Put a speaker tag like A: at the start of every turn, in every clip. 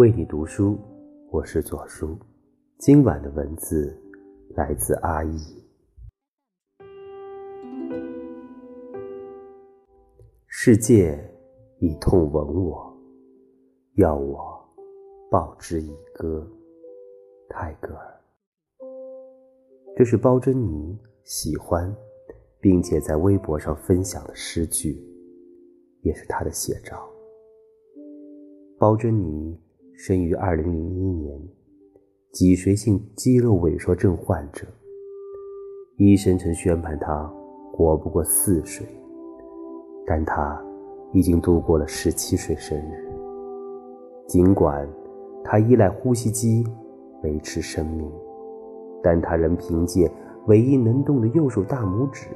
A: 为你读书，我是左叔。今晚的文字来自阿易。世界以痛吻我，要我报之以歌。泰戈尔。这是包珍妮喜欢，并且在微博上分享的诗句，也是他的写照。包珍妮。生于二零零一年，脊髓性肌肉萎缩症患者。医生曾宣判他活不过四岁，但他已经度过了十七岁生日。尽管他依赖呼吸机维持生命，但他仍凭借唯一能动的右手大拇指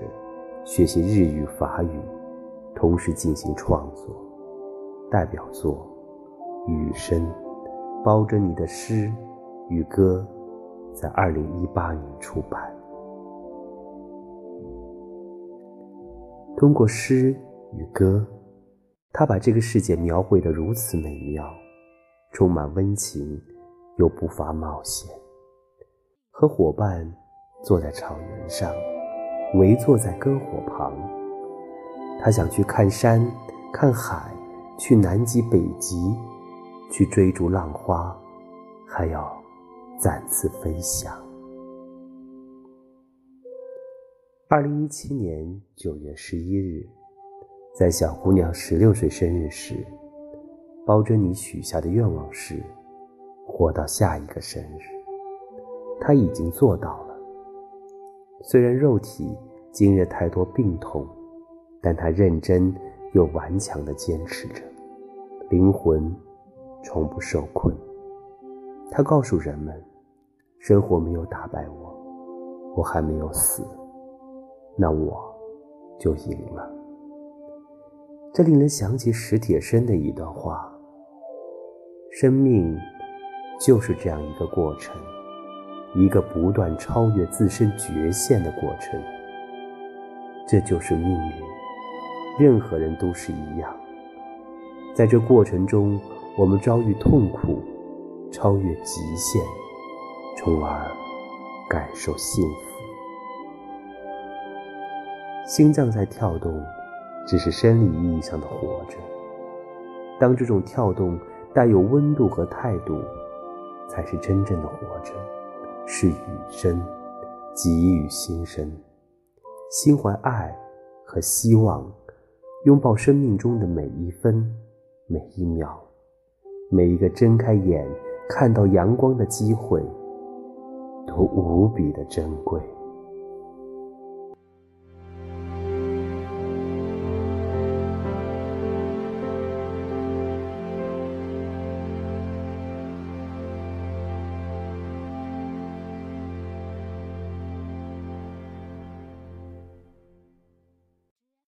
A: 学习日语、法语，同时进行创作。代表作《雨声》。包着你的诗与歌，在二零一八年出版。通过诗与歌，他把这个世界描绘得如此美妙，充满温情又不乏冒险。和伙伴坐在草原上，围坐在篝火旁，他想去看山、看海，去南极、北极。去追逐浪花，还要再次飞翔。二零一七年九月十一日，在小姑娘十六岁生日时，包珍妮许下的愿望是活到下一个生日。她已经做到了。虽然肉体经历太多病痛，但她认真又顽强地坚持着，灵魂。从不受困。他告诉人们：“生活没有打败我，我还没有死，那我就赢了。”这令人想起史铁生的一段话：“生命就是这样一个过程，一个不断超越自身局限的过程。这就是命运，任何人都是一样，在这过程中。”我们遭遇痛苦，超越极限，从而感受幸福。心脏在跳动，只是生理意义上的活着。当这种跳动带有温度和态度，才是真正的活着，是与生，给予心声，心怀爱和希望，拥抱生命中的每一分每一秒。每一个睁开眼看到阳光的机会，都无比的珍贵。